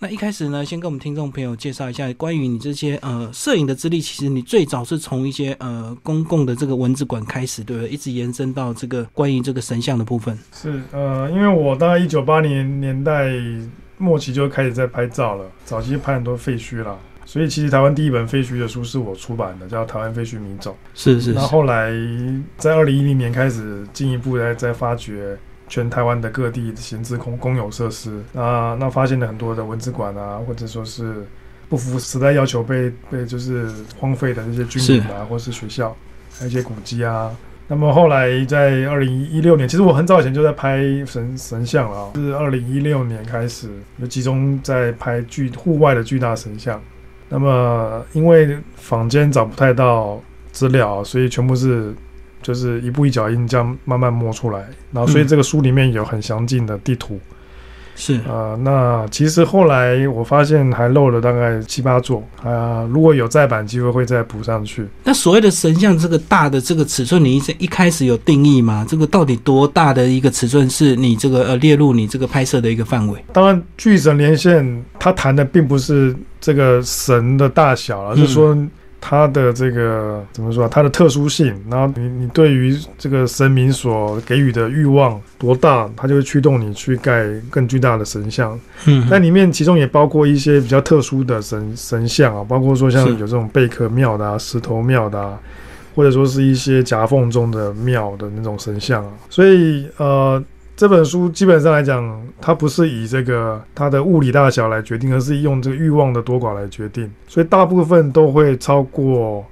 那一开始呢，先跟我们听众朋友介绍一下关于你这些呃摄影的资历。其实你最早是从一些呃公共的这个文字馆开始，对不对？一直延伸到这个关于这个神像的部分。是呃，因为我大概一九八零年代末期就开始在拍照了，早期拍很多废墟啦。所以其实台湾第一本废墟的书是我出版的，叫《台湾废墟迷走》。是是。那后来在二零一零年开始进一步在在发掘全台湾的各地闲置公公有设施，那那发现了很多的文字馆啊，或者说是不符时代要求被被就是荒废的那些军营啊，或是学校，还有一些古迹啊。那么后来在二零一六年，其实我很早以前就在拍神神像了，是二零一六年开始就集中在拍巨户外的巨大神像。那么，因为坊间找不太到资料，所以全部是就是一步一脚印这样慢慢摸出来。然后，所以这个书里面有很详尽的地图。是啊，那其实后来我发现还漏了大概七八座啊，如果有再版机会会再补上去。那所谓的神像这个大的这个尺寸，你一一开始有定义吗？这个到底多大的一个尺寸是你这个呃列入你这个拍摄的一个范围？当然，巨神连线它谈的并不是这个神的大小，而是说。它的这个怎么说？它的特殊性，然后你你对于这个神明所给予的欲望多大，它就会驱动你去盖更巨大的神像。嗯，那里面其中也包括一些比较特殊的神神像啊，包括说像有这种贝壳庙的啊、石头庙的啊，或者说是一些夹缝中的庙的那种神像啊。所以呃。这本书基本上来讲，它不是以这个它的物理大小来决定，而是用这个欲望的多寡来决定。所以大部分都会超过，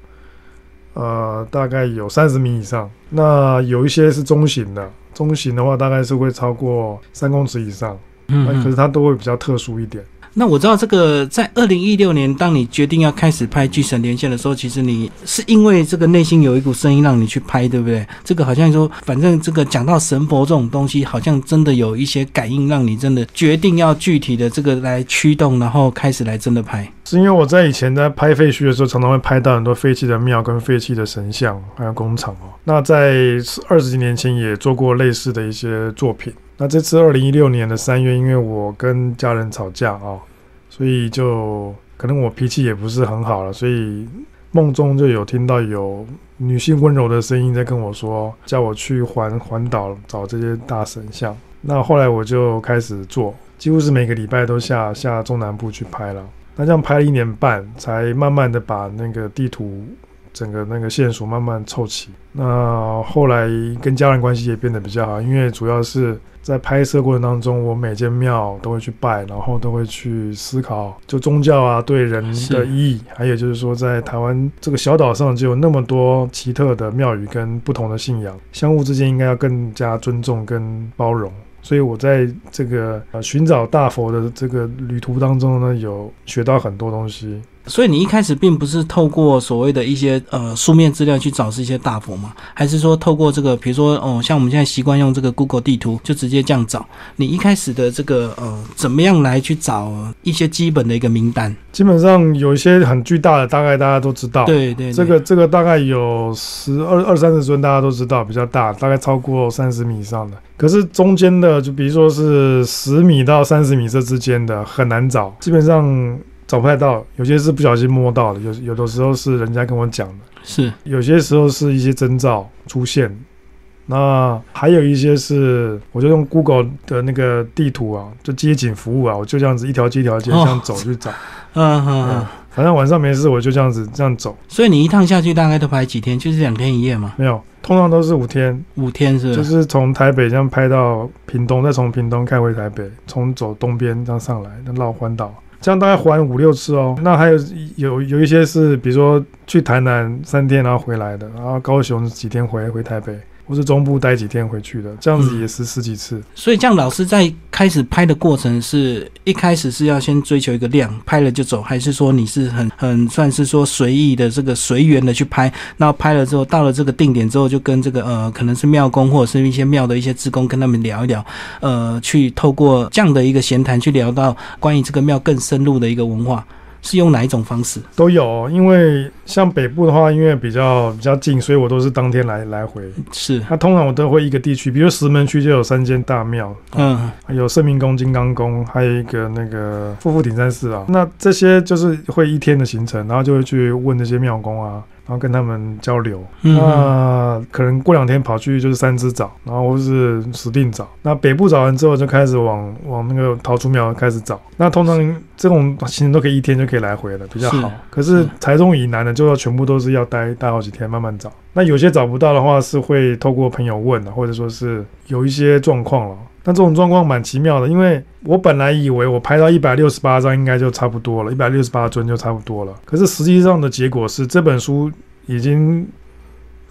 呃，大概有三十米以上。那有一些是中型的，中型的话大概是会超过三公尺以上。嗯，可是它都会比较特殊一点。那我知道这个，在二零一六年，当你决定要开始拍《巨神连线》的时候，其实你是因为这个内心有一股声音让你去拍，对不对？这个好像说，反正这个讲到神佛这种东西，好像真的有一些感应，让你真的决定要具体的这个来驱动，然后开始来真的拍。是因为我在以前在拍废墟的时候，常常会拍到很多废弃的庙跟废弃的神像，还有工厂哦。那在二十几年前也做过类似的一些作品。那这次二零一六年的三月，因为我跟家人吵架啊，所以就可能我脾气也不是很好了，所以梦中就有听到有女性温柔的声音在跟我说，叫我去环环岛找这些大神像。那后来我就开始做，几乎是每个礼拜都下下中南部去拍了。那这样拍了一年半，才慢慢的把那个地图。整个那个线索慢慢凑齐，那后来跟家人关系也变得比较好，因为主要是在拍摄过程当中，我每间庙都会去拜，然后都会去思考，就宗教啊对人的意义，还有就是说，在台湾这个小岛上就有那么多奇特的庙宇跟不同的信仰，相互之间应该要更加尊重跟包容。所以我在这个呃寻找大佛的这个旅途当中呢，有学到很多东西。所以你一开始并不是透过所谓的一些呃书面资料去找是一些大佛吗？还是说透过这个，比如说哦，像我们现在习惯用这个 Google 地图，就直接这样找？你一开始的这个呃，怎么样来去找一些基本的一个名单？基本上有一些很巨大的，大概大家都知道。对对，这个这个大概有十二二三十尊，大家都知道，比较大，大概超过三十米以上的。可是中间的，就比如说是十米到三十米这之间的，很难找，基本上。找不太到，有些是不小心摸到的，有有的时候是人家跟我讲的，是有些时候是一些征兆出现，那还有一些是我就用 Google 的那个地图啊，就街景服务啊，我就这样子一条街一条街这样走去找，嗯嗯，反正晚上没事我就这样子这样走。所以你一趟下去大概都拍几天？就是两天一夜吗？没有，通常都是五天，五天是，就是从台北这样拍到屏东，再从屏东开回台北，从走东边这样上来，那绕环岛。这样大概还五六次哦。那还有有有一些是，比如说去台南三天然后回来的，然后高雄几天回回台北。或是中部待几天回去的，这样子也是十几次。所以，这样老师在开始拍的过程，是一开始是要先追求一个量，拍了就走，还是说你是很很算是说随意的这个随缘的去拍？那拍了之后，到了这个定点之后，就跟这个呃，可能是庙工或者是一些庙的一些职工跟他们聊一聊，呃，去透过这样的一个闲谈去聊到关于这个庙更深入的一个文化。是用哪一种方式？都有，因为像北部的话，因为比较比较近，所以我都是当天来来回。是，那通常我都会一个地区，比如石门区就有三间大庙，嗯，有圣明宫、金刚宫，还有一个那个富富顶山寺啊。那这些就是会一天的行程，然后就会去问那些庙公啊。然后跟他们交流，那可能过两天跑去就是三只找，然后或是石定找。那北部找完之后，就开始往往那个桃竹苗开始找。那通常这种行程都可以一天就可以来回了，比较好。可是台中以南的，就要全部都是要待待好几天，慢慢找。那有些找不到的话，是会透过朋友问的，或者说是有一些状况了。那这种状况蛮奇妙的，因为我本来以为我拍到一百六十八张应该就差不多了，一百六十八尊就差不多了。可是实际上的结果是，这本书已经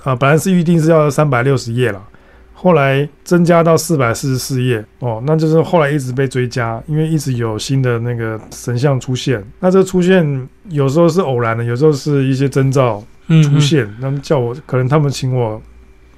啊，本来是预定是要三百六十页了，后来增加到四百四十四页哦，那就是后来一直被追加，因为一直有新的那个神像出现。那这出现有时候是偶然的，有时候是一些征兆出现，那么叫我可能他们请我。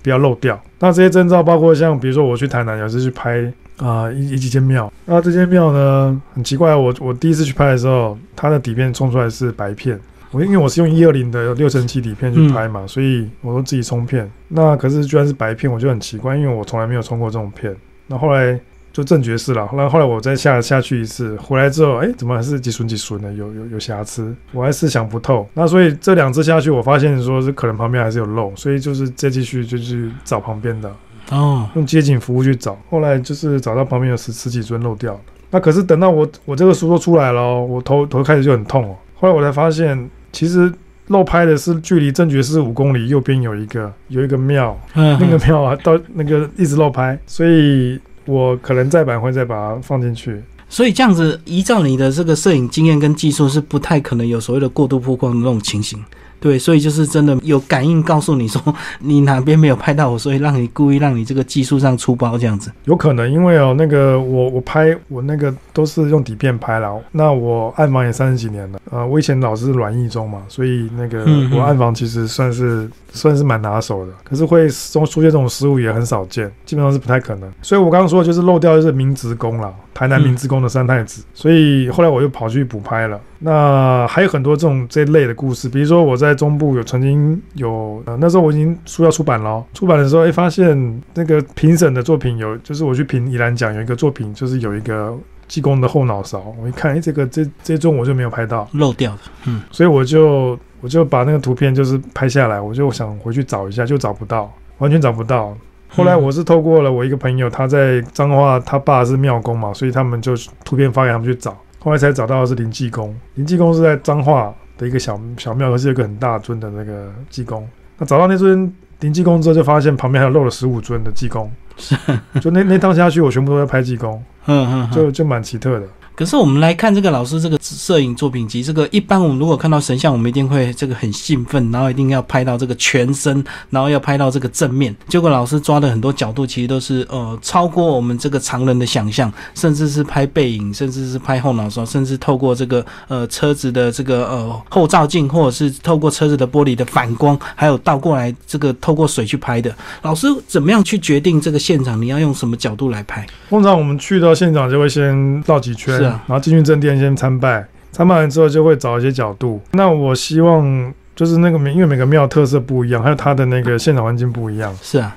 不要漏掉。那这些征兆包括像，比如说我去台南，有时去拍啊一一几间庙。那这间庙呢，很奇怪，我我第一次去拍的时候，它的底片冲出来是白片。我因为我是用一二零的六乘七底片去拍嘛，所以我都自己冲片。那可是居然是白片，我就很奇怪，因为我从来没有冲过这种片。那后来。就正爵士了，后来后来我再下下去一次，回来之后，哎，怎么还是几损几损的，有有有瑕疵，我还是想不透。那所以这两次下去，我发现说是可能旁边还是有漏，所以就是再继续就去找旁边的哦，用街景服务去找。后来就是找到旁边有十十几尊漏掉的。那可是等到我我这个书都出来了，我头头开始就很痛哦。后来我才发现，其实漏拍的是距离正觉寺五公里右边有一个有一个庙，那个庙啊到那个一直漏拍，所以。我可能再版会再把它放进去，所以这样子依照你的这个摄影经验跟技术是不太可能有所谓的过度曝光的那种情形。对，所以就是真的有感应告诉你说你哪边没有拍到我，所以让你故意让你这个技术上出包这样子。有可能，因为哦，那个我我拍我那个都是用底片拍了。那我暗房也三十几年了，呃，我以前老是软硬中嘛，所以那个我暗房其实算是算是蛮拿手的。可是会中出现这种失误也很少见，基本上是不太可能。所以我刚刚说的就是漏掉就是明职工了，台南明职工的三太子。所以后来我又跑去补拍了。那还有很多这种这类的故事，比如说我在中部有曾经有，呃，那时候我已经书要出版了，出版的时候，哎，发现那个评审的作品有，就是我去评宜兰奖有一个作品，就是有一个济公的后脑勺，我一看，哎，这个这这宗我就没有拍到，漏掉的，嗯，所以我就我就把那个图片就是拍下来，我就想回去找一下，就找不到，完全找不到。后来我是透过了我一个朋友，他在彰化，他爸是庙公嘛，所以他们就图片发给他们去找。后来才找到的是灵济公，灵济公是在彰化的一个小小庙，可是有个很大尊的那个济公。那找到那尊灵济公之后，就发现旁边还有漏了十五尊的济公，就那那趟下去，我全部都在拍济公，就就蛮奇特的。可是我们来看这个老师这个摄影作品集，这个一般我们如果看到神像，我们一定会这个很兴奋，然后一定要拍到这个全身，然后要拍到这个正面。结果老师抓的很多角度，其实都是呃超过我们这个常人的想象，甚至是拍背影，甚至是拍后脑勺，甚至透过这个呃车子的这个呃后照镜，或者是透过车子的玻璃的反光，还有倒过来这个透过水去拍的。老师怎么样去决定这个现场你要用什么角度来拍？通常我们去到现场就会先绕几圈。然后进去正殿先参拜，参拜完之后就会找一些角度。那我希望就是那个每因为每个庙特色不一样，还有它的那个现场环境不一样。是啊，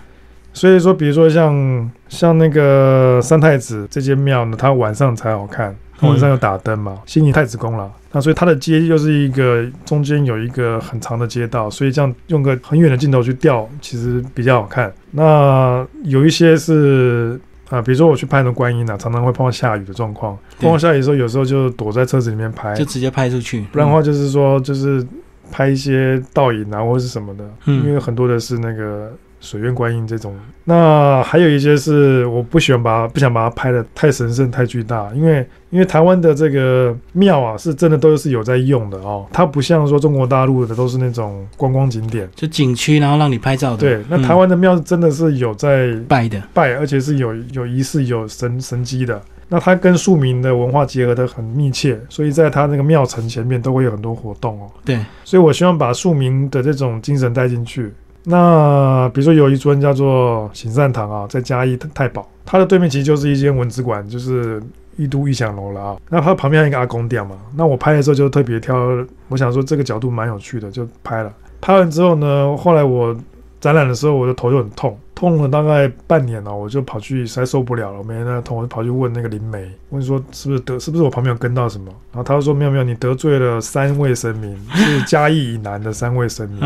所以说比如说像像那个三太子这间庙呢，它晚上才好看，晚上有打灯嘛，新义太子宫了。那所以它的街又是一个中间有一个很长的街道，所以这样用个很远的镜头去调，其实比较好看。那有一些是。啊，比如说我去拍那观音啊，常常会碰到下雨的状况。碰到下雨的时候，有时候就躲在车子里面拍，就直接拍出去。不然的话，就是说，就是拍一些倒影啊，或者是什么的。嗯，因为很多的是那个。水院观音这种，那还有一些是我不喜欢把不想把它拍的太神圣太巨大，因为因为台湾的这个庙啊是真的都是有在用的哦，它不像说中国大陆的都是那种观光景点，就景区然后让你拍照的。对，那台湾的庙真的是有在拜的，拜而且是有有仪式有神神机的，那它跟庶民的文化结合的很密切，所以在它那个庙城前面都会有很多活动哦。对，所以我希望把庶民的这种精神带进去。那比如说有一尊叫做行善堂啊，在嘉义太保，它的对面其实就是一间文字馆，就是玉都玉祥楼了啊。那它旁边还有一个阿公店嘛，那我拍的时候就特别挑，我想说这个角度蛮有趣的，就拍了。拍完之后呢，后来我展览的时候，我的头就很痛，痛了大概半年了，我就跑去实在受不了了，每天在痛，我就跑去问那个灵媒，问说是不是得是不是我旁边有跟到什么？然后他就说没有没有，你得罪了三位神明，是嘉义以南的三位神明，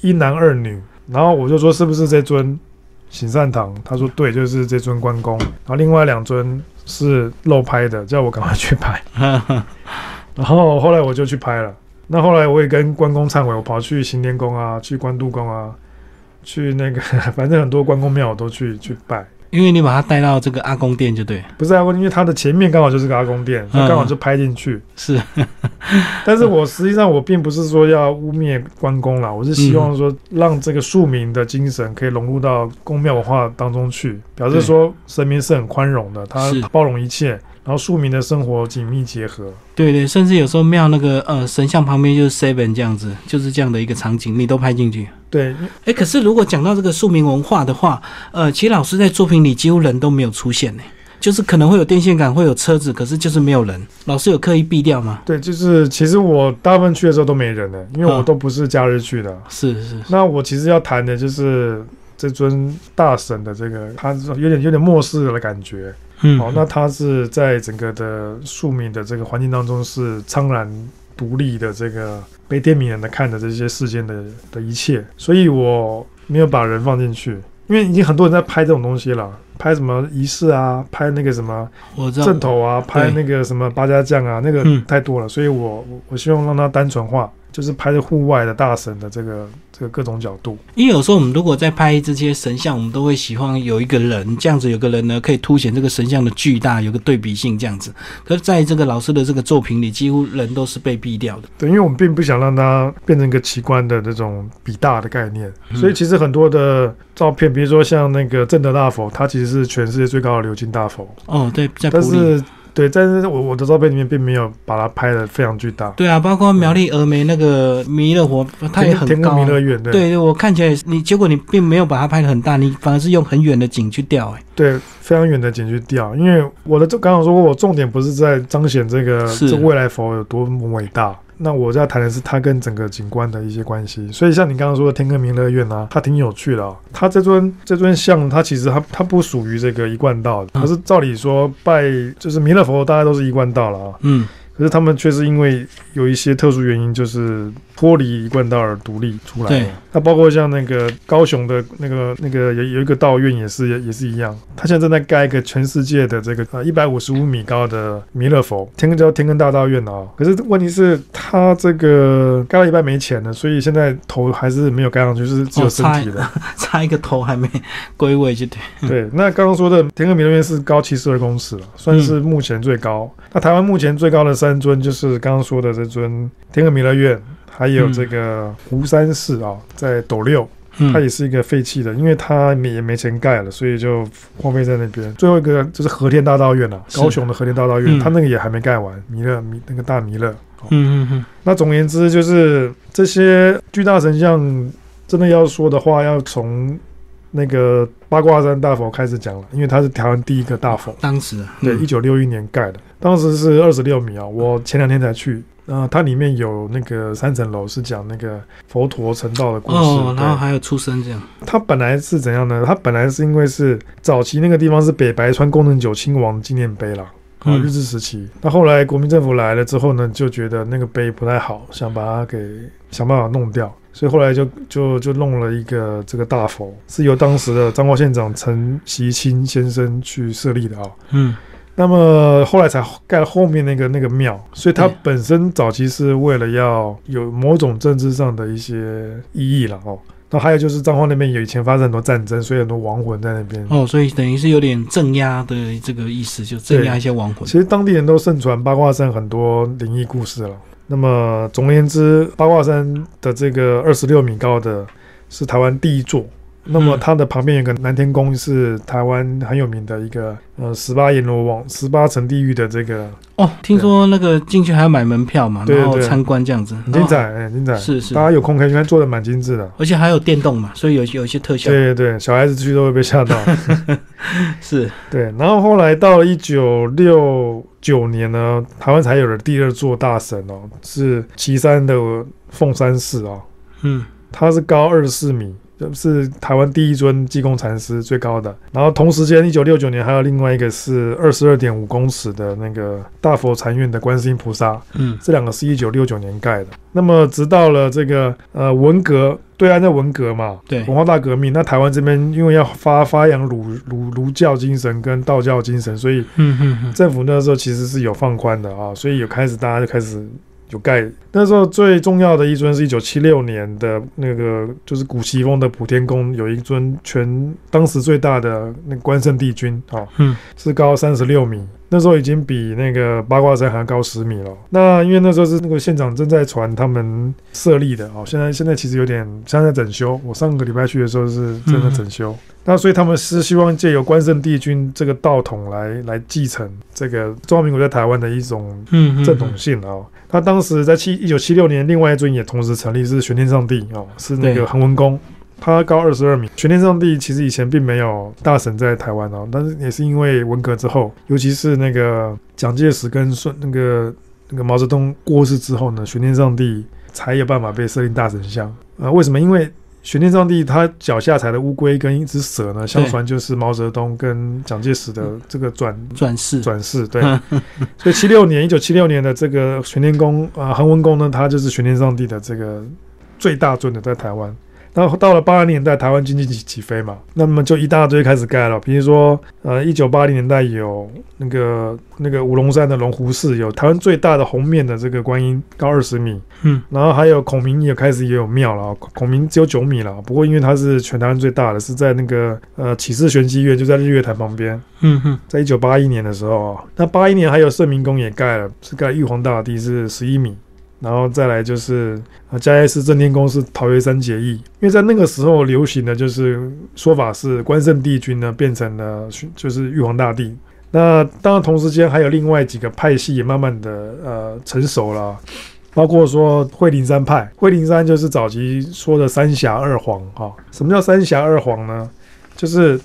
一男二女。然后我就说是不是这尊行善堂？他说对，就是这尊关公。然后另外两尊是漏拍的，叫我赶快去拍。然后后来我就去拍了。那后来我也跟关公忏悔，我跑去行天宫啊，去关渡宫啊，去那个 反正很多关公庙我都去去拜。因为你把他带到这个阿公店就对，不是阿公，因为他的前面刚好就是个阿公店，他刚好就拍进去。是，但是我实际上我并不是说要污蔑关公啦，我是希望说让这个庶民的精神可以融入到宫庙文化当中去，表示说神明是很宽容的，他包容一切，然后庶民的生活紧密结合。对对，甚至有时候庙那个呃神像旁边就是 seven 这样子，就是这样的一个场景，你都拍进去。对，哎，可是如果讲到这个庶民文化的话，呃，其实老师在作品里几乎人都没有出现呢，就是可能会有电线杆，会有车子，可是就是没有人。老师有刻意避掉吗？对，就是其实我大部分去的时候都没人的，因为我都不是假日去的。是是。那我其实要谈的就是这尊大神的这个，他有点有点末世的感觉。嗯，好，那他是在整个的庶民的这个环境当中是苍然独立的，这个被天悯人的看着这些世间的的一切，所以我没有把人放进去，因为已经很多人在拍这种东西了，拍什么仪式啊，拍那个什么正头啊，拍那个什么八家将啊，那个嗯。太多了，所以我我我希望让它单纯化，就是拍的户外的大神的这个这个各种角度。因为有时候我们如果在拍这些神像，我们都会喜欢有一个人这样子，有个人呢可以凸显这个神像的巨大，有个对比性这样子。可是在这个老师的这个作品里，几乎人都是被毙掉的。对，因为我们并不想让它变成一个奇观的这种比大的概念，嗯所以其实很多的照片，比如说像那个正德大佛，它其实是全世界最高的鎏金大佛，哦，对。但是对，但是我我的照片里面并没有把它拍的非常巨大。对啊，包括苗栗峨眉那个弥勒佛，它也很高弥勒远，对对对，我看起来你结果你并没有把它拍的很大，你反而是用很远的景去调、哎，对，非常远的景去调，因为我的这刚刚说过，我重点不是在彰显这个是这未来佛有多么伟大。那我在谈的是它跟整个景观的一些关系，所以像你刚刚说的天坑弥勒院啊，它挺有趣的、哦。它这尊这尊像，它其实它它不属于这个一贯道的，嗯可是照理说拜就是弥勒佛，大家都是一贯道了啊。嗯，可是他们却是因为有一些特殊原因，就是脱离一贯道而独立出来对的。那包括像那个高雄的那个那个有有一个道院也是也是一样，他现在正在盖一个全世界的这个呃一百五十五米高的弥勒佛，天坑叫天根大道院啊。可是问题是，他这个盖到一半没钱了，所以现在头还是没有盖上去，是只有身体的。差 一个头还没归位就对。对，那刚刚说的天根弥勒院是高七十二公尺了，算是目前最高。那台湾目前最高的三尊就是刚刚说的这尊天根弥勒院，还有这个湖山寺啊，在斗六，嗯。它也是一个废弃的，因为它没也没钱盖了，所以就荒废在那边。最后一个就是和田大道院啊，高雄的和田大道院，嗯。它那个也还没盖完，弥勒弥那个大弥勒。哦。嗯嗯嗯，那总而言之，就是这些巨大神像，真的要说的话，要从那个八卦山大佛开始讲了，因为它是台湾第一个大佛，当时啊对，嗯一九六一年盖的，当时是二十六米啊，我前两天才去。呃，它里面有那个三层楼，是讲那个佛陀成道的故事。哦，然后还有出生这样。它本来是怎样呢？它本来是因为是早期那个地方是北白川宫能久亲王纪念碑啦，啊，嗯日治时期。那后来国民政府来了之后呢，就觉得那个碑不太好，想把它给想办法弄掉，所以后来就就就弄了一个这个大佛，是由当时的彰化县长陈习清先生去设立的啊。嗯那么后来才盖了后面那个那个庙，所以它本身早期是为了要有某种政治上的一些意义了哦。那还有就是彰化那边有以前发生很多战争，所以很多亡魂在那边。哦，所以等于是有点镇压的这个意思，就镇压一些亡魂其。实当地人都盛传八卦山很多灵异故事了。那么总而言之，八卦山的这个二十六米高的是台湾第一座那么它的旁边有个南天宫，是台湾很有名的一个呃十八阎罗王、十八层地狱的这个哦，听说那个进去还要买门票嘛，然后参观这样子，很精彩，很精彩。是是，大家有空可以去看，做的蛮精致的，而且还有电动嘛，所以有有一些特效。对对对，小孩子去都会被吓到。是，对。然后后来到了一九六九年呢，台湾才有了第二座大神哦，是岐山的凤山寺哦。嗯，它是高二十四米。是台湾第一尊济公禅师最高的，然后同时间，一九六九年还有另外一个是二十二点五公尺的那个大佛禅院的观世音菩萨，嗯，这两个是一九六九年盖的。那么直到了这个呃文革，对岸在文革嘛，对，文化大革命，那台湾这边因为要发发扬儒儒儒教精神跟道教精神，所以政府那时候其实是有放宽的啊，所以有开始大家就开始。有盖那时候最重要的一尊是一九七六年的那个，就是古奇峰的普天宫有一尊全当时最大的那个关圣帝君啊，嗯，是高三十六米，那时候已经比那个八卦山还要高十米了。那因为那时候是那个县长正在传他们设立的哦，现在现在其实有点现在整修。我上个礼拜去的时候是正在整修，那所以他们是希望借由关圣帝君这个道统来来继承这个中华民国在台湾的一种正统性啊。他当时在七一九七六年，另外一尊也同时成立，是玄天上帝哦，是那个恒文公，他高二十二米。玄天上帝其实以前并没有大神在台湾哦，但是也是因为文革之后，尤其是那个蒋介石跟孙那个那个毛泽东过世之后呢，玄天上帝才有办法被设立大神像啊？为什么？因为玄天上帝他脚下踩的乌龟跟一只蛇呢，相传就是毛泽东跟蒋介石的这个转转世转世。对，所以七六年一九七六年的这个玄天宫啊，恒温宫呢，它就是玄天上帝的这个最大尊的在台湾。那到了八零年代，台湾经济起起飞嘛，那么就一大堆开始盖了。比如说，呃，一九八零年代有那个那个五龙山的龙湖寺，有台湾最大的红面的这个观音，高二十米。嗯，然后还有孔明也开始也有庙了，孔明只有九米了，不过因为它是全台湾最大的，是在那个呃启示玄机院，就在日月潭旁边。嗯哼，在一九八一年的时候啊，那八一年还有圣明宫也盖了，是盖玉皇大帝，是十一米。然后再来就是啊，嘉义市正天宫是桃园山结义，因为在那个时候流行的就是说法是关圣帝君呢变成了就是玉皇大帝。那当然同时间还有另外几个派系也慢慢的呃成熟了，包括说惠灵山派，惠灵山就是早期说的三峡二皇哈。什么叫三峡二皇呢？就是。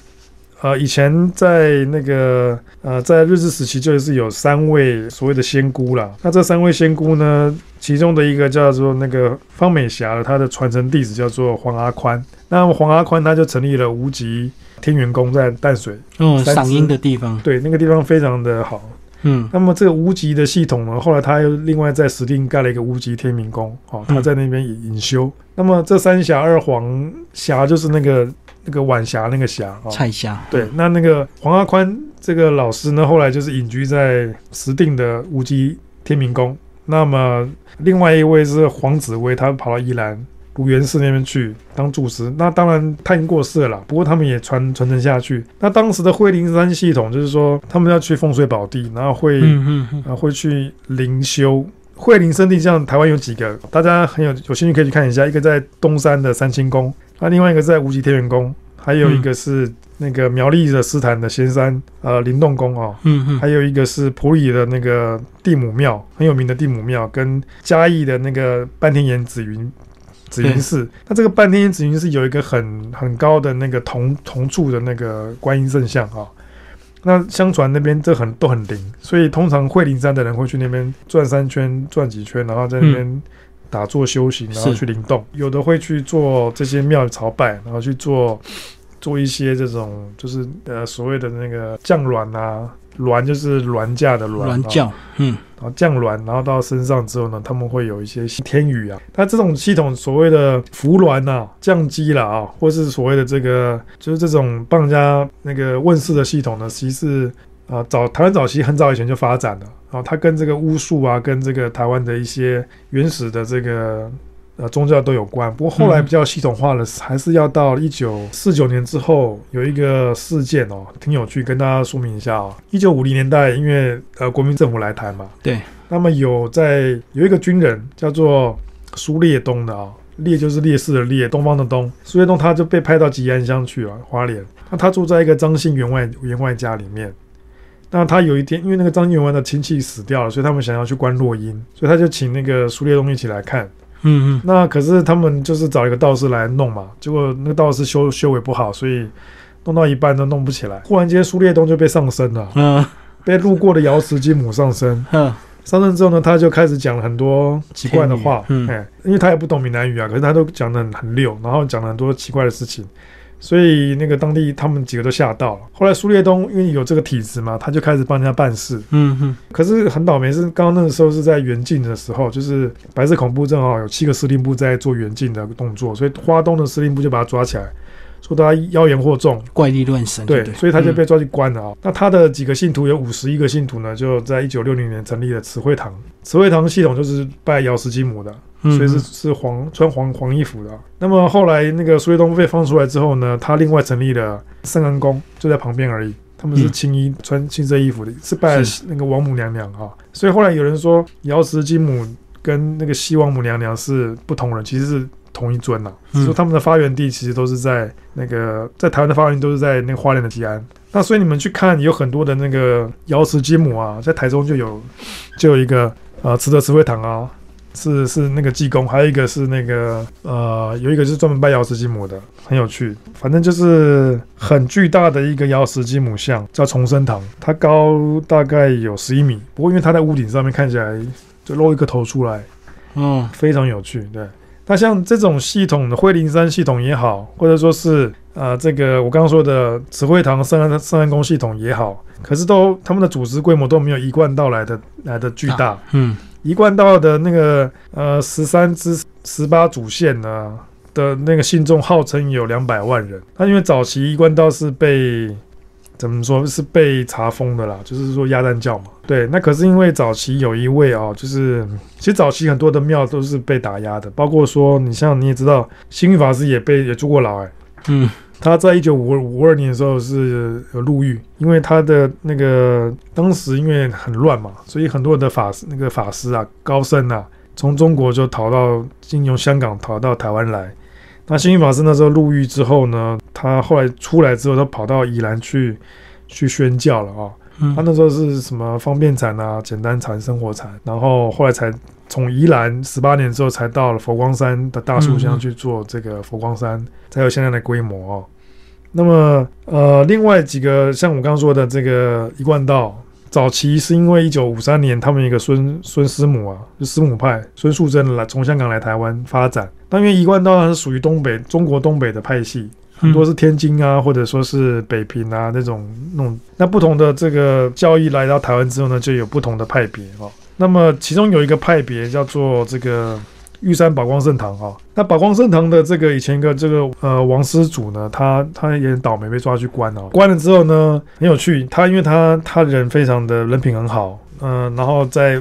呃，以前在那个呃，在日治时期就是有三位所谓的仙姑啦。那这三位仙姑呢，其中的一个叫做那个方美霞，她的传承弟子叫做黄阿宽。那黄阿宽他就成立了无极天元宫在淡水，嗯，赏樱的地方，对，那个地方非常的好。嗯，那么这个无极的系统呢，后来他又另外在石定盖了一个无极天明宫，哦，他在那边隐修。那么这三峡二黄峡就是那个。那个晚霞，那个霞，哦彩霞。对，那那个黄阿宽这个老师呢，后来就是隐居在石定的无极天明宫。那么另外一位是黄子威，他跑到宜兰如元寺那边去当住持。那当然他已经过世了，不过他们也传传承下去。那当时的惠灵山系统就是说，他们要去风水宝地，然后会啊会去灵修。惠灵圣地像台湾有几个，大家很有有兴趣可以去看一下。一个在东山的三清宫。那另外一个在无极天元宫，还有一个是那个苗栗的斯坦的仙山呃灵动宫哦，嗯嗯，还有一个是普里的那个地母庙，很有名的地母庙，跟嘉义的那个半天岩紫云紫云寺。那这个半天岩紫云寺有一个很很高的那个铜铜柱的那个观音圣像啊。那相传那边这很都很灵，所以通常会灵山的人会去那边转三圈转几圈，然后在那边。打坐修行，然后去灵动，有的会去做这些庙朝拜，然后去做做一些这种，就是呃所谓的那个降卵啊，卵就是卵架的卵，卵降，嗯，然后降卵，然后到身上之后呢，他们会有一些天语啊，那这种系统所谓的伏卵呐，降机了啊，或是所谓的这个，就是这种帮人家那个问世的系统呢，其实啊，早台湾早期很早以前就发展了。然后它跟这个巫术啊，跟这个台湾的一些原始的这个呃宗教都有关。不过后来比较系统化的，还是要到一九四九年之后有一个事件哦，挺有趣，跟大家说明一下哦。一九五零年代，因为呃国民政府来台嘛，对，那么有在有一个军人叫做苏烈东的啊，烈就是烈士的烈，东方的东。苏烈东他就被派到吉安乡去了，花莲。那他住在一个张姓员外员外家里面。那他有一天，因为那个张员外的亲戚死掉了，所以他们想要去观落阴，所以他就请那个苏烈东一起来看。嗯嗯，那可是他们就是找一个道士来弄嘛，结果那个道士修修为不好，所以弄到一半都弄不起来。忽然间，苏烈东就被上身了，嗯被路过的瑶池金母上身。嗯，上任之后呢，他就开始讲了很多奇怪的话，嗯哎，因为他也不懂闽南语啊，可是他都讲的很很溜，然后讲了很多奇怪的事情，所以那个当地他们几个都吓到了。后来苏烈东因为有这个体质嘛，他就开始帮人家办事，嗯哼，可是很倒霉，是刚刚那个时候是在远近的时候，就是白色恐怖正好有七个司令部在做远近的动作，所以花东的司令部就把他抓起来，说他妖言惑众，怪力乱神，对，不所以他就被抓去关了啊。那他的几个信徒有五十一个信徒呢，就在一九六零年成立了慈惠堂。慈惠堂系统就是拜瑶池金母的，嗯所以是是黄穿黄黄衣服的啊。那么后来那个苏烈东被放出来之后呢，他另外成立了圣安宫，就在旁边而已。他们是嗯青衣穿青色衣服的，是拜那个王母娘娘啊。所以后来有人说瑶池金母跟那个西王母娘娘是不同人，其实是同一尊呐、啊。嗯说他们的发源地其实都是在那个在台湾的发源地都是在那个花莲的吉安。那所以你们去看有很多的那个瑶池金母啊，在台中就有就有一个呃慈德慈惠堂啊，是是那个济公，还有一个是那个呃有一个是专门拜瑶池金母的，很有趣。反正就是很巨大的一个瑶池金母像，叫重生堂，它高大概有十一米，不过因为它在屋顶上面看起来就露一个头出来，嗯，非常有趣。对，那像这种系统的惠灵山系统也好，或者说是呃这个我刚刚说的慈惠堂圣安圣安宫系统也好，可是都他们的组织规模都没有一贯到来的来的巨大。嗯一贯道的那个呃十三支十八主线呢的那个信众号称有两百万人。那因为早期一贯道是被怎么说是被查封的啦，就是说鸭蛋教嘛。对，那可是因为早期有一位哦，就是其实早期很多的庙都是被打压的，包括说你像你也知道，星云法师也被也坐过牢哎、嗯他在一九五五二年的时候是有入狱，因为他的那个当时因为很乱嘛，所以很多的法那个法师啊、高僧啊，从中国就逃到经由香港逃到台湾来。那星云法师那时候入狱之后呢，他后来出来之后，他跑到宜兰去去宣教了啊、他那时候是什么方便禅啊、简单禅、生活禅，然后后来才从宜兰十八年之后才到了佛光山的大树乡去做这个佛光山，才有现在的规模哦。那么呃，另外几个像我刚刚说的这个一贯道，早期是因为一九五三年他们一个孙孙师母啊，就师母派孙素贞来从香港来台湾发展，但因为一贯道它是属于东北中国东北的派系，很多是天津啊，或者说是北平啊那种那种。那不同的这个教义来到台湾之后呢，就有不同的派别哦。那么其中有一个派别叫做这个玉山宝光圣堂哈、那宝光圣堂的这个以前一个这个呃王施主呢，他他也倒霉被抓去关哦。关了之后呢，很有趣，他因为他他人非常的人品很好，嗯、然后在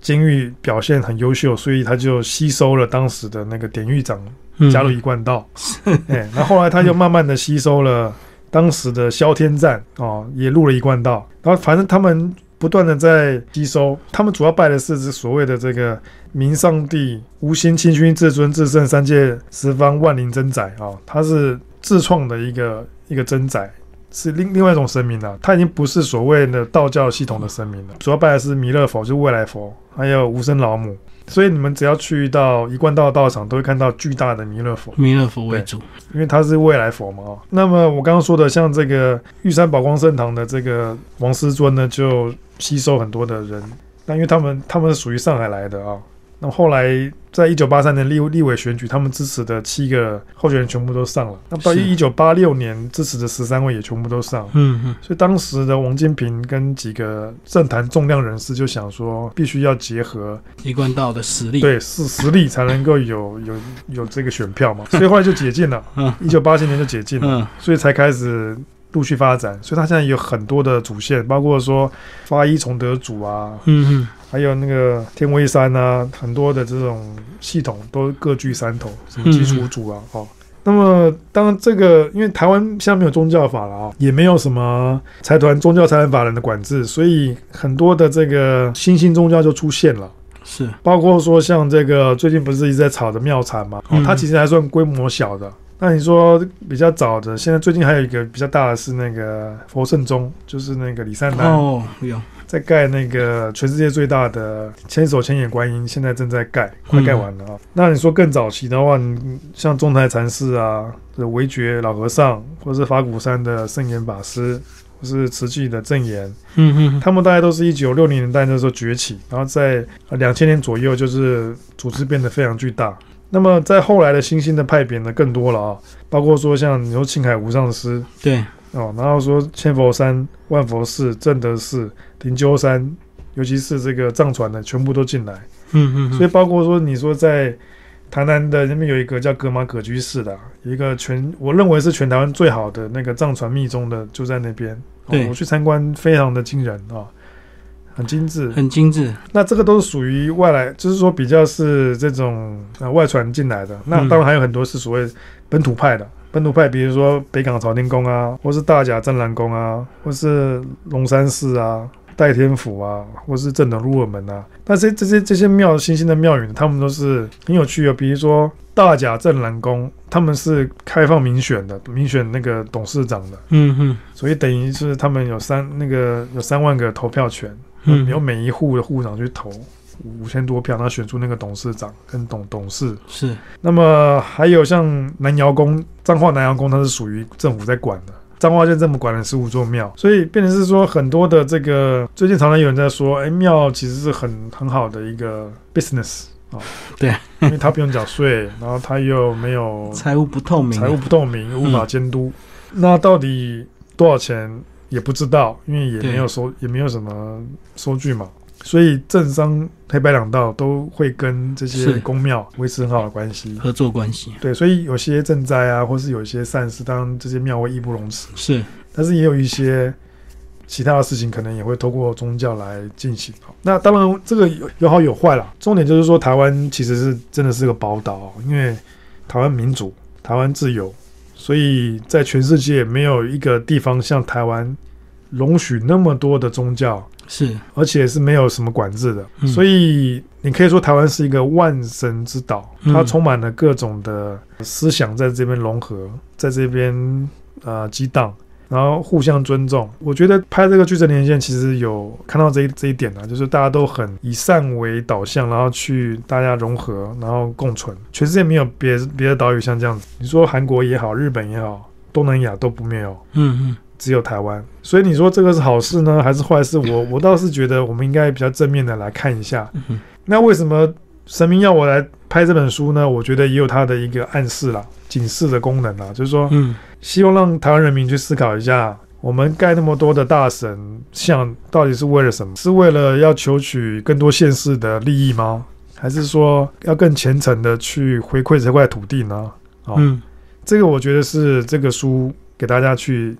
监狱表现很优秀，所以他就吸收了当时的那个典狱长嗯加入一贯道，哎，那后来他就慢慢的吸收了当时的萧天赞哦，也入了一贯道，然后反正他们不断的在吸收，他们主要拜的是这所谓的这个明上帝无心清虚至尊至圣三界十方万灵真宰啊、哦，他是自创的一个一个真宰。是另另外一种神明了、他已经不是所谓的道教系统的神明了，主要拜的是弥勒佛，就是未来佛，还有无生老母。所以你们只要去到一贯道道场，都会看到巨大的弥勒佛，弥勒佛为主，因为他是未来佛嘛。哦，那么我刚刚说的，像这个玉山宝光圣堂的这个王师尊呢，就吸收很多的人。那因为他们他们是属于上海来的啊。那么后来在一九八三年立立委选举，他们支持的七个候选人全部都上了。那么到是。一九八六年支持的十三位也全部都上。了。嗯嗯。所以当时的王金平跟几个政坛重量人士就想说，必须要结合一贯道的实力，，对，是实力才能够有有有这个选票嘛，所以后来就解禁了，嗯。一九八七年就解禁了，嗯。所以才开始陆续发展，所以他现在有很多的主线，包括说发一崇德主啊，嗯嗯还有那个天威山啊，很多的这种系统都各具山头，什么基础组啊，哦。那么，当然，这个因为台湾现在没有宗教法了啊，也没有什么财团宗教财团法人的管制，所以很多的这个新兴宗教就出现了。是，包括说像这个最近不是一直在炒的庙产嘛，哦嗯，它其实还算规模小的。那你说比较早的，现在最近还有一个比较大的是那个佛圣宗，就是那个李善男哦，有，在盖那个全世界最大的千手千眼观音，现在正在盖，快盖完了啊。那你说更早期的话，你像中台禅师啊，这维觉老和尚，或是法鼓山的圣严法师，或是慈济的正言，嗯嗯他们大概都是一九六零年代那时候崛起，然后在两千年左右，就是组织变得非常巨大。那么在后来的新兴的派别呢，更多了啊，包括说像你说青海无上师对，哦，然后说千佛山、万佛寺、正德寺、灵鹫山，尤其是这个藏传的，全部都进来。嗯嗯，所以包括说你说在台南的那边有一个叫格玛葛居士的啊，一个全我认为是全台湾最好的那个藏传密宗的，就在那边。哦对我去参观，非常的惊人啊、很精致。很精致，那这个都是属于外来，就是说比较是这种呃外传进来的。那嗯当然还有很多是所谓本土派的。本土派，比如说北港朝天宫啊，或是大甲镇澜宫啊，或是龙山寺啊、代天府啊，或是正等入尔门啊。那这这些这些庙新兴的庙宇呢，他们都是很有趣的。比如说大甲镇澜宫，他们是开放民选的，民选那个董事长的，嗯哼所以等于是他们有三那个有三万个投票权。嗯，由每一户的户长去投五千多票，然后选出那个董事长跟董董事。是，那么还有像南窑宫，彰化南窑宫，它是属于政府在管的。彰化县政府管了十五座庙，所以变成是说很多的这个最近常常有人在说，哎，庙其实是很很好的一个 business 啊、对，因为他不用缴税，然后他又没有 财务不透明，财务不透明，无法监督。那到底多少钱也不知道，因为也没有收，也没有什么收据嘛。所以政商黑白两道都会跟这些公庙维持很好的关系。合作关系，对，所以有些赈灾啊，或是有一些善事，当然这些庙会义不容辞。是，但是也有一些其他的事情，可能也会透过宗教来进行。那当然，这个有有好有坏啦。重点就是说，台湾其实是真的是个宝岛，因为台湾民主，台湾自由，所以在全世界没有一个地方像台湾容许那么多的宗教，是，而且是没有什么管制的。嗯所以你可以说台湾是一个万神之岛，嗯它充满了各种的思想在这边融合，在这边呃激荡。然后互相尊重，我觉得拍这个《巨神连线》其实有看到这一这一点啊，就是大家都很以善为导向，然后去大家融合，然后共存。全世界没有别别的岛屿像这样子，你说韩国也好，日本也好，东南亚都不没有，嗯嗯，只有台湾。所以你说这个是好事呢，还是坏事？我我倒是觉得我们应该比较正面的来看一下。那为什么神明要我来拍这本书呢？我觉得也有它的一个暗示啦、警示的功能啦，就是说嗯，希望让台湾人民去思考一下，我们盖那么多的大神像，到底是为了什么？是为了要求取更多县市的利益吗？还是说要更虔诚的去回馈这块土地呢？哦，嗯，这个我觉得是这个书给大家去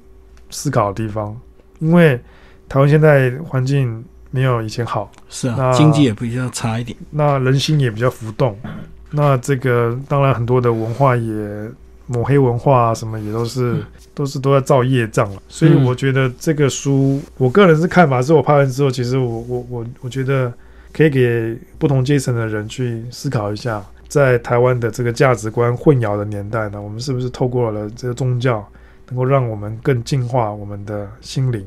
思考的地方，因为台湾现在环境没有以前好，是啊，那经济也比较差一点，那人心也比较浮动，那这个当然很多的文化也抹黑文化啊，什么也都是、嗯。都是都在造业障了。所以嗯我觉得这个书，我个人是看法，是我拍完之后，其实我我我我觉得可以给不同阶层的人去思考一下，在台湾的这个价值观混淆的年代呢，我们是不是透过了这个宗教，能够让我们更净化我们的心灵，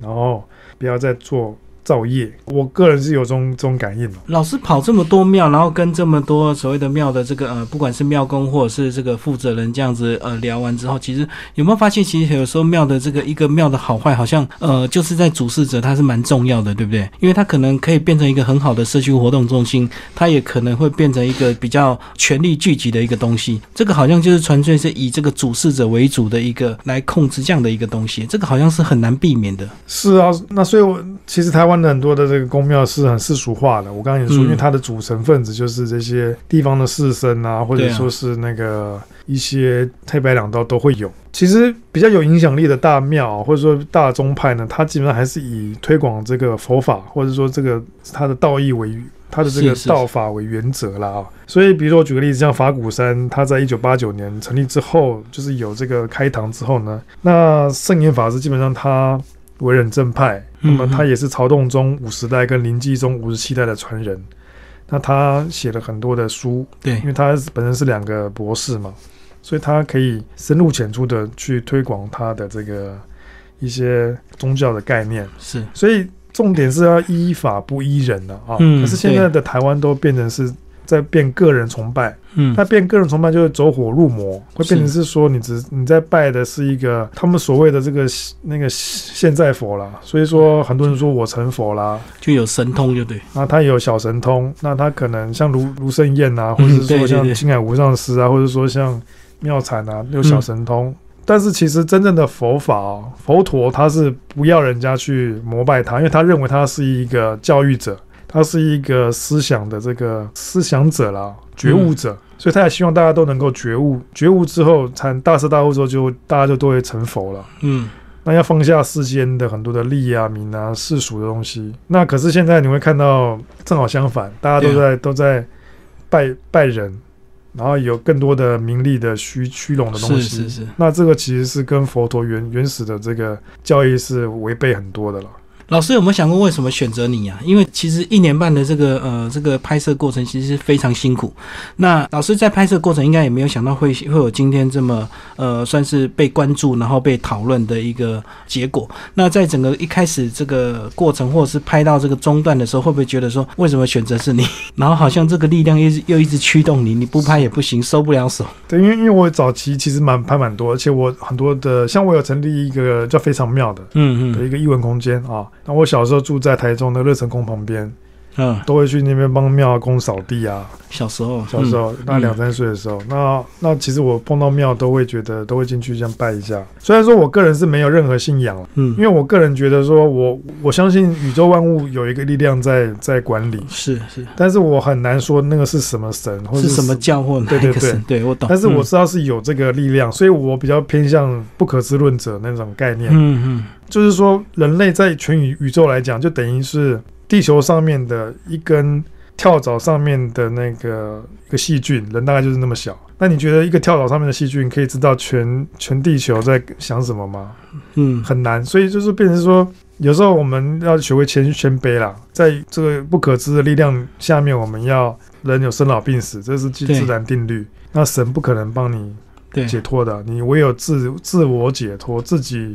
然后不要再做造业。我个人是有这种这种感应嘛。老师跑这么多庙，然后跟这么多所谓的庙的这个呃，不管是庙公或者是这个负责人这样子呃聊完之后，其实有没有发现，其实有时候庙的这个一个庙的好坏，好像呃就是在主事者他是蛮重要的，对不对？因为他可能可以变成一个很好的社区活动中心，他也可能会变成一个比较权力聚集的一个东西。这个好像就是纯粹是以这个主事者为主的一个来控制这样的一个东西，这个好像是很难避免的。是啊，那所以我其实台湾的很多的这个宫庙是很世俗化的。我刚刚也说，嗯因为它的组成分子就是这些地方的士绅啊，或者说是那个一些黑白两道都会有。其实比较有影响力的大庙或者说大宗派呢，它基本上还是以推广这个佛法，或者说这个它的道义为它的这个道法为原则啦啊。所以，比如说我举个例子，像法鼓山，它在一九八九年成立之后，就是有这个开堂之后呢，那圣严法师基本上他为人正派，那嗯么他也是曹洞宗五十代跟灵济宗五十七代的传人。那他写了很多的书，对因为他本身是两个博士嘛，所以他可以深入浅出的去推广他的这个一些宗教的概念。是，所以重点是要依法不依人了啊。嗯可是现在的台湾都变成是在变个人崇拜，嗯。那变个人崇拜就会走火入魔，会变成是说你只你在拜的是一个他们所谓的这个那个现在佛啦，所以说很多人说我成佛啦，就有神通，就对，那他也有小神通，那他可能像卢卢胜彦啊，或者是说像青海无上师啊，或者说像妙禅啊，有小神通。但是其实真正的佛法、哦，佛陀他是不要人家去膜拜他，因为他认为他是一个教育者，他是一个思想的这个思想者啦，觉悟者，所以他也希望大家都能够觉悟，觉悟之后才大彻大悟之后就大家就都会成佛了。嗯那要放下世间的很多的利啊、名啊、世俗的东西。那可是现在你会看到，正好相反，大家都在、都在拜拜人，然后有更多的名利的虚虚荣的东是西。是是。那这个其实是跟佛陀原原始的这个教义是违背很多的了。老师有没有想过为什么选择你啊？因为其实一年半的这个呃这个拍摄过程其实是非常辛苦。那老师在拍摄过程应该也没有想到会会有今天这么呃算是被关注然后被讨论的一个结果。那在整个一开始这个过程或者是拍到这个中段的时候，会不会觉得说为什么选择是你？然后好像这个力量又一直又一直驱动你，你不拍也不行，收不了手。对，因为因为我早期其实蛮拍蛮多，而且我很多的，像我有成立一个叫非常妙的嗯嗯的一个艺文空间啊。那我小时候住在台中的乐成宫旁边，嗯，都会去那边帮庙公扫地啊。小时候小时候，大概两三岁的时候，那那其实我碰到庙都会觉得都会进去这样拜一下。虽然说我个人是没有任何信仰，嗯因为我个人觉得说我我相信宇宙万物有一个力量在在管理，是是但是我很难说那个是什么神或者是什么。教或哪对对一个神？对我懂。但是我嗯知道是有这个力量，所以我比较偏向不可知论者那种概念。嗯嗯就是说，人类在全宇宇宙来讲，就等于是地球上面的一根跳蚤上面的那个一个细菌，人大概就是那么小。那你觉得一个跳蚤上面的细菌可以知道全全地球在想什么吗？嗯很难，所以就是变成说，有时候我们要学会谦谦卑啦，在这个不可知的力量下面，我们要人有生老病死，这是自自然定律。那神不可能帮你解脱的，你唯有自自我解脱，自己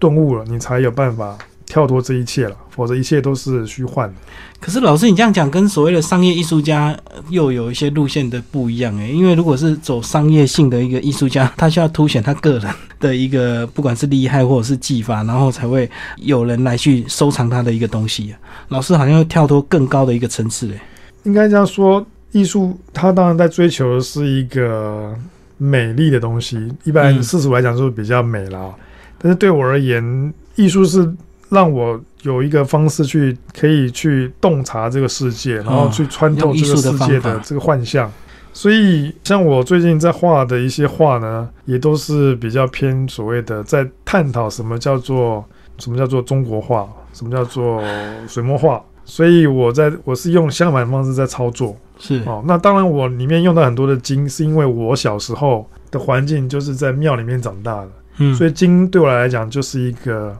顿悟了，你才有办法跳脱这一切了，否则一切都是虚幻的。可是老师，你这样讲跟所谓的商业艺术家呃又有一些路线的不一样诶，因为如果是走商业性的一个艺术家，他需要凸显他个人的一个不管是厉害或者是技法，然后才会有人来去收藏他的一个东西啊。老师好像要跳脱更高的一个层次诶。应该这样说，艺术它当然在追求的是一个美丽的东西，一般嗯世俗来讲就是比较美啦。但是对我而言，艺术是让我有一个方式去可以去洞察这个世界，然后去穿透这个世界的这个幻象。所以，像我最近在画的一些画呢，也都是比较偏所谓的在探讨什么叫做什么叫做中国画，什么叫做水墨画。所以我在我是用相反的方式在操作是，哦。那当然，我里面用到很多的金，是因为我小时候的环境就是在庙里面长大的。嗯，所以金对我来讲就是一个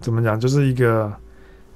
怎么讲，就是一个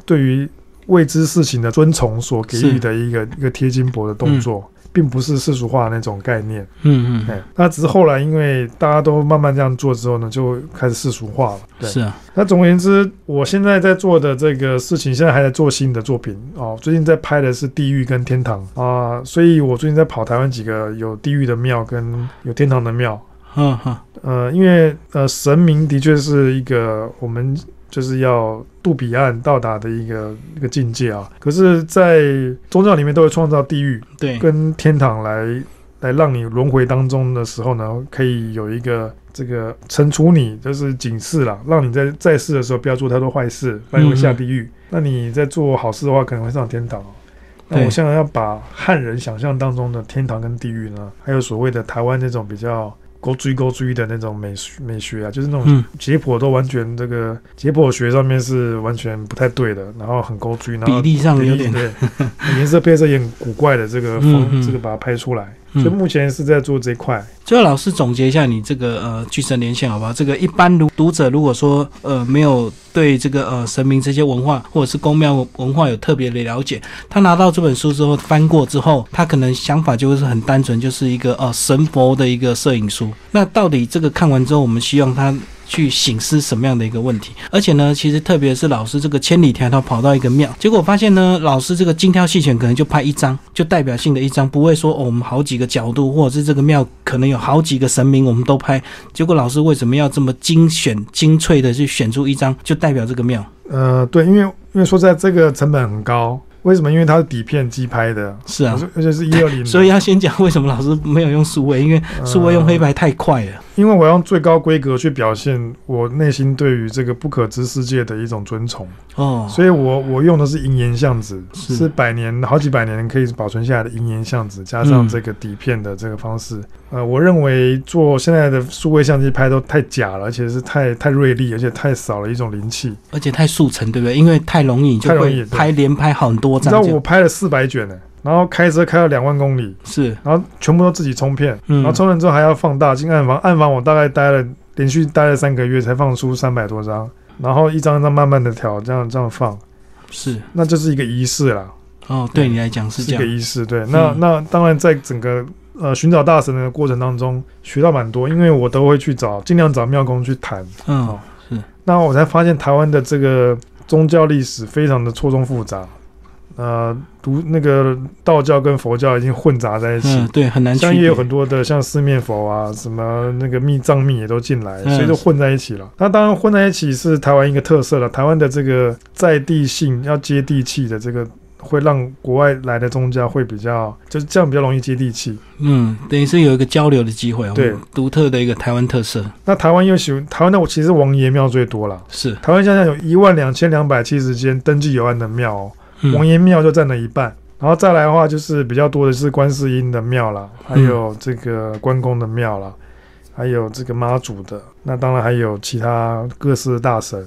对于未知事情的尊崇所给予的一个一个贴金箔的动作，并不是世俗化那种概念。嗯嗯，哎，那只是后来因为大家都慢慢这样做之后呢，就开始世俗化了。对，是啊，那总而言之，我现在在做的这个事情，现在还在做新的作品哦。最近在拍的是地狱跟天堂啊，所以我最近在跑台湾几个有地狱的庙跟有天堂的庙。嗯哼呃，因为呃，神明的确是一个我们就是要渡彼岸到达的一个一个境界啊。可是，在宗教里面都会创造地狱对，跟天堂来来让你轮回当中的时候呢，可以有一个这个惩处你，就是警示啦，让你在在世的时候不要做太多坏事，不然会下地狱。那你在做好事的话，可能会上天堂哦。那我现在要把汉人想象当中的天堂跟地狱呢，还有所谓的台湾那种比较勾追勾追的那种美学美学啊，就是那种嗯。解剖都完全这个解剖学上面是完全不太对的，然后很勾追，然后比例上有点，对颜色配色也很古怪的这个风，这个把它拍出来。所以目前是在做这块。最后，老师总结一下你这个呃巨神连线好不好？这个一般读读者如果说呃没有对这个呃神明这些文化或者是宫庙文化有特别的了解，他拿到这本书之后翻过之后，他可能想法就会是很单纯，就是一个呃神佛的一个摄影书。那到底这个看完之后，我们希望他。去醒思什么样的一个问题？而且呢，其实特别是老师这个千里迢迢跑到一个庙，结果发现呢，老师这个精挑细选，可能就拍一张，就代表性的一张，不会说哦，我们好几个角度，或者是这个庙可能有好几个神明，我们都拍。结果老师为什么要这么精选、精粹的去选出一张，就代表这个庙？呃，对，因为因为说在这个成本很高。为什么？因为它是底片机拍的，是啊，而且是 一二零，所以要先讲为什么老师没有用数位，因为数位用黑白太快了。因为我要用最高规格去表现我内心对于这个不可知世界的一种尊崇哦，所以我我用的是银盐相纸，是百年好几百年可以保存下来的银盐相纸，加上这个底片的这个方式。呃，我认为做现在的数位相机拍都太假了，而且是太太锐利，而且太少了一种灵气，而且太速成，对不对？因为太容易，就会拍连拍很多张。你知道我拍了四百卷呢。然后开车开了两万公里，是，然后全部都自己充片，嗯然后充完之后还要放大进暗房，暗房我大概待了连续待了三个月才放出三百多张，然后一张一张慢慢的调，这样这样放，是，那就是一个仪式啦。哦，对你来讲是这样，一个仪式。对，那那当然在整个呃寻找大神的过程当中学到蛮多，因为我都会去找尽量找庙公去谈。嗯，是。那我才发现台湾的这个宗教历史非常的错综复杂。呃，读那个道教跟佛教已经混杂在一起，对，很难。像也有很多的，像四面佛啊，什么那个密藏密也都进来，所以就混在一起了。那当然混在一起是台湾一个特色了。台湾的这个在地性要接地气的，这个会让国外来的宗教会比较，就是这样比较容易接地气。嗯，等于是有一个交流的机会，对，独特的一个台湾特色。那台湾又喜欢台湾的，我其实王爷庙最多了，是台湾现在有一万两千两百七十间登记有案的庙。王爷庙就占了一半，然后再来的话就是比较多的是观世音的庙啦，还有这个关公的庙啦，还有这个妈祖的，那当然还有其他各式大神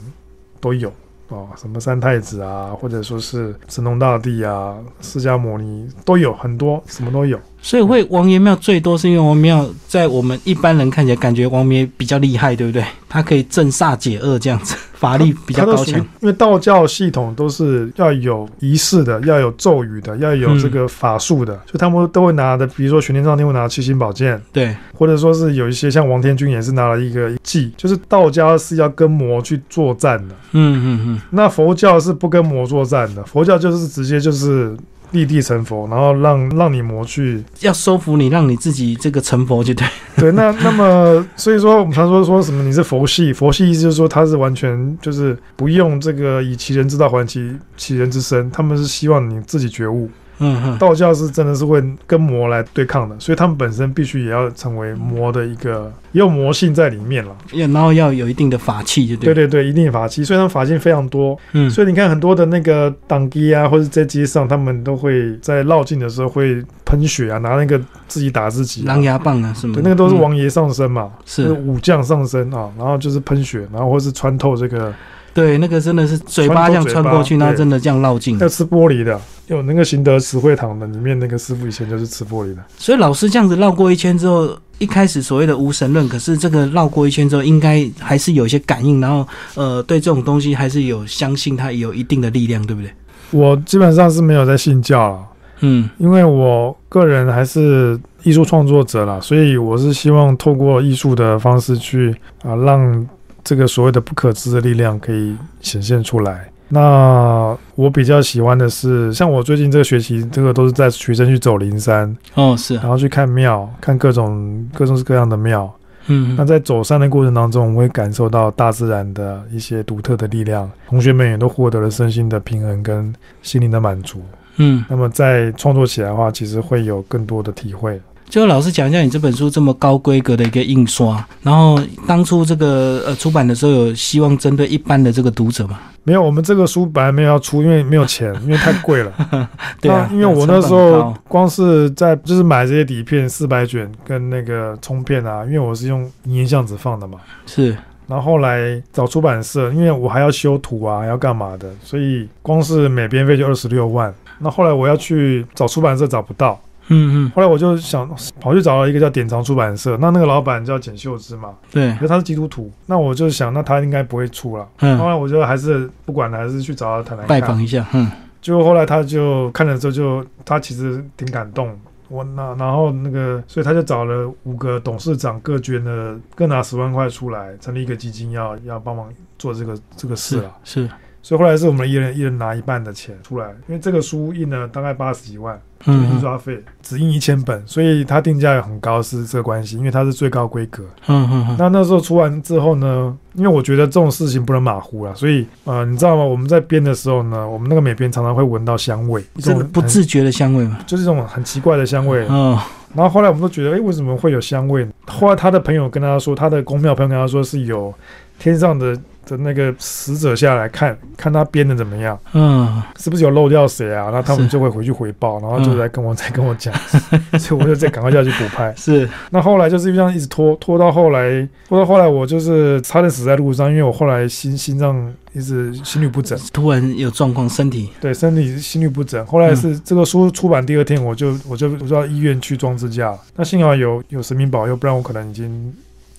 都有哦，什么三太子啊，或者说是神农大帝啊、释迦牟尼都有很多，什么都有。所以会王爷庙最多是因为王爷庙在我们一般人看起来感觉王爷比较厉害，对不对？他可以镇煞解厄这样子，法力比较高强。因为道教系统都是要有仪式的，要有咒语的，要有这个法术的，所以他们都会拿的，比如说玄天上天会拿七星宝剑，对，或者说是有一些像王天君也是拿了一个祭，就是道家是要跟魔去作战的。嗯嗯嗯。那佛教是不跟魔作战的，佛教就是直接就是。立地成佛，然后让让你魔去要收服你，让你自己这个成佛就对。对，那那么所以说我们常说说什么你是佛系，佛系意思就是说他是完全就是不用这个以其人之道还其其人之身，他们是希望你自己觉悟。嗯，道教是真的是会跟魔来对抗的，所以他们本身必须也要成为魔的一个，也有魔性在里面了。然后要有一定的法器，就对。对对对，一定的法器，所以他们法器非常多。嗯，所以你看很多的那个党机啊，或者在街上，他们都会在绕境的时候会喷血啊，拿那个自己打自己。狼牙棒啊，什么？对，那个都是王爷上身嘛，是武将上身啊，然后就是喷血，然后或是穿透这个。对，那个真的是嘴巴这样穿过去，那真的这样绕境。要吃玻璃的，有那个行德慈惠堂的，里面那个师傅以前就是吃玻璃的。所以老师这样子绕过一圈之后，一开始所谓的无神论，可是这个绕过一圈之后，应该还是有一些感应，然后呃，对这种东西还是有相信它有一定的力量，对不对？我基本上是没有在信教了，嗯，因为我个人还是艺术创作者了，所以我是希望透过艺术的方式去啊让。这个所谓的不可知的力量可以显现出来。那我比较喜欢的是，像我最近这个学期，这个都是在学生去走灵山哦，是，然后去看庙，看各种各种各样的庙。嗯，那在走山的过程当中，我们会感受到大自然的一些独特的力量。同学们也都获得了身心的平衡跟心灵的满足。嗯，那么在创作起来的话，其实会有更多的体会。就老师讲一下，你这本书这么高规格的一个印刷，然后当初这个呃出版的时候，有希望针对一般的这个读者吗？没有，我们这个书本来没有要出，因为没有钱，因为太贵了。对啊，因为我那时候光是在就是买这些底片四百卷跟那个冲片啊，因为我是用银相纸放的嘛。是。然后后来找出版社，因为我还要修图啊，要干嘛的，所以光是美编费就二十六万。那后来我要去找出版社找不到。嗯嗯，后来我就想跑去找了一个叫典藏出版社，那那个老板叫简秀芝嘛，对可，是他是基督徒，那我就想，那他应该不会出了。后嗯，来我就还是不管了，还是去找他谈谈。拜访一下，嗯就后来他就看了之后就，他其实挺感动。我那然后那个，所以他就找了五个董事长，各捐了各拿十万块出来，成立一个基金要，要帮忙做这个这个事是了。是，所以后来是我们一人一人拿一半的钱出来，因为这个书印了大概八十几万，就是印嗯刷费，只印一千本，所以它定价也很高，是这个关系，因为它是最高规格。嗯嗯嗯，那那时候出完之后呢，因为我觉得这种事情不能马虎了，所以呃，你知道吗？我们在编的时候呢，我们那个美编常常会闻到香味，一这个种不自觉的香味嘛，就是这种很奇怪的香味。嗯，然后后来我们都觉得，哎，为什么会有香味呢？后来他的朋友跟他说，他的公庙朋友跟他说，是有天上的的那个死者下来看看他编的怎么样，嗯，是不是有漏掉谁啊？那他们就会回去回报，然后就嗯来跟我再跟我讲，所以我就再赶快下去补拍。是，那后来就是这样一直拖拖到后来，拖到后来我就是差点死在路上，因为我后来心心脏一直心律不整，突然有状况，身体，对身体心律不整。后来是这个书出版第二天，我就我就我就到医院去装支架。那幸好有有神明保佑，不然我可能已经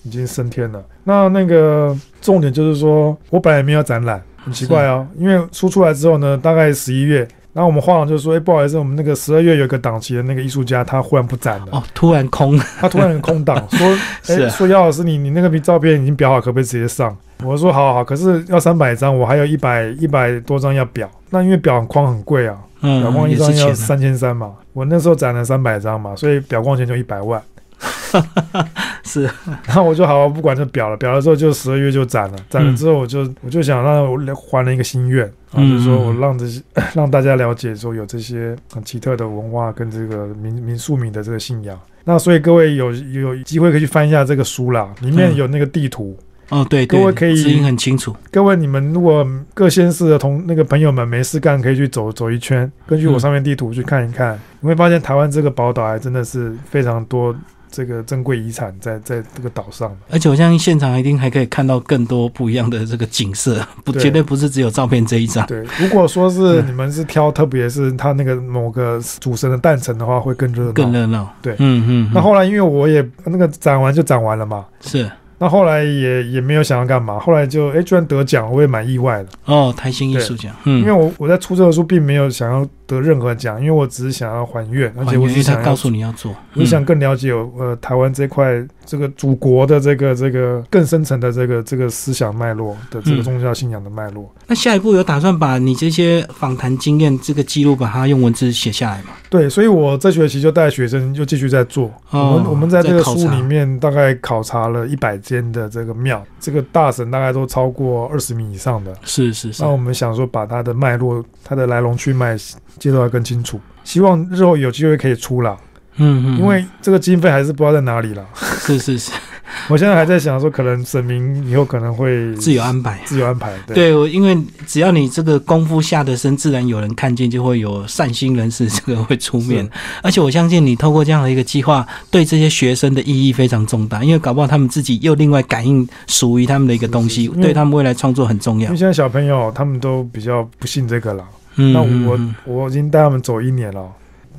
已经升天了。那那个重点就是说，我本来也没有展览，很奇怪哦，因为书出来之后呢，大概十一月。然后我们画廊就说：“哎、不好意思，我们那个十二月有一个档期的那个艺术家，他忽然不展了。哦，突然空，他突然很空档，说：“哎、说姚老师，你你那个照片已经裱好，可不可以直接上？”我说：“好好好，可是要三百张，我还有一百一百多张要裱。那因为裱框很贵啊，嗯裱框，一张要三千三嘛。我那时候展了三百张嘛，所以裱框钱就一百万。是，然后我就好好不管这表了，表了之后就十二月就展了，展了之后我就我就想让我还了一个心愿，啊，嗯就是说我让这些 让大家了解说有这些很奇特的文化跟这个民民宿民的这个信仰。那所以各位有有机会可以去翻一下这个书啦，里面嗯有那个地图。哦，对对，各位可以指引很清楚，各位你们如果各县市的同那个朋友们没事干，可以去走走一圈，根据我嗯上面地图去看一看，你会发现台湾这个宝岛还真的是非常多这个珍贵遗产在在这个岛上。的。而且我相信现场一定还可以看到更多不一样的这个景色，不对。绝对不是只有照片这一张。对，如果说是嗯你们是挑，特别是他那个某个主神的诞辰的话，会更热闹。更热闹，对。嗯嗯，那后来因为我也那个展完就展完了嘛，是那后来也也没有想要干嘛，后来就哎居然得奖，我也蛮意外的。哦，台新艺术奖，嗯，因为我我在出这个书并没有想要得任何奖，因为我只是想要还愿，而且我是想告诉你要做，我想嗯更了解呃台湾这块这个祖国的这个这个更深层的这个这个思想脉络的这个嗯宗教信仰的脉络。那下一步有打算把你这些访谈经验这个记录，把它用文字写下来吗？对，所以我这学期就带学生又继续在做。哦我们我们在这个书里面大概考察了一百间的这个庙，这个大神大概都超过二十米以上的。是是是那，我们想说把它的脉络、它的来龙去脉介绍的更清楚，希望日后有机会可以出啦。嗯嗯，因为这个经费还是不知道在哪里了。是是是，我现在还在想说，可能神明以后可能会自由安排。自由安排。对对，我因为只要你这个功夫下得深，自然有人看见，就会有善心人士这个会出面。而且我相信你透过这样的一个计划，对这些学生的意义非常重大，因为搞不好他们自己又另外感应属于他们的一个东西，对他们未来创作很重要因为。现在小朋友他们都比较不信这个了。嗯，那我我已经带他们走一年了，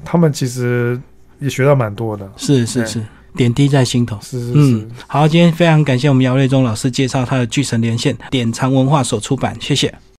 他们其实也学到蛮多的。是是是，点滴在心头。是是是嗯，，好，今天非常感谢我们姚瑞忠老师介绍他的《巨神连线》典藏文化所出版，谢谢。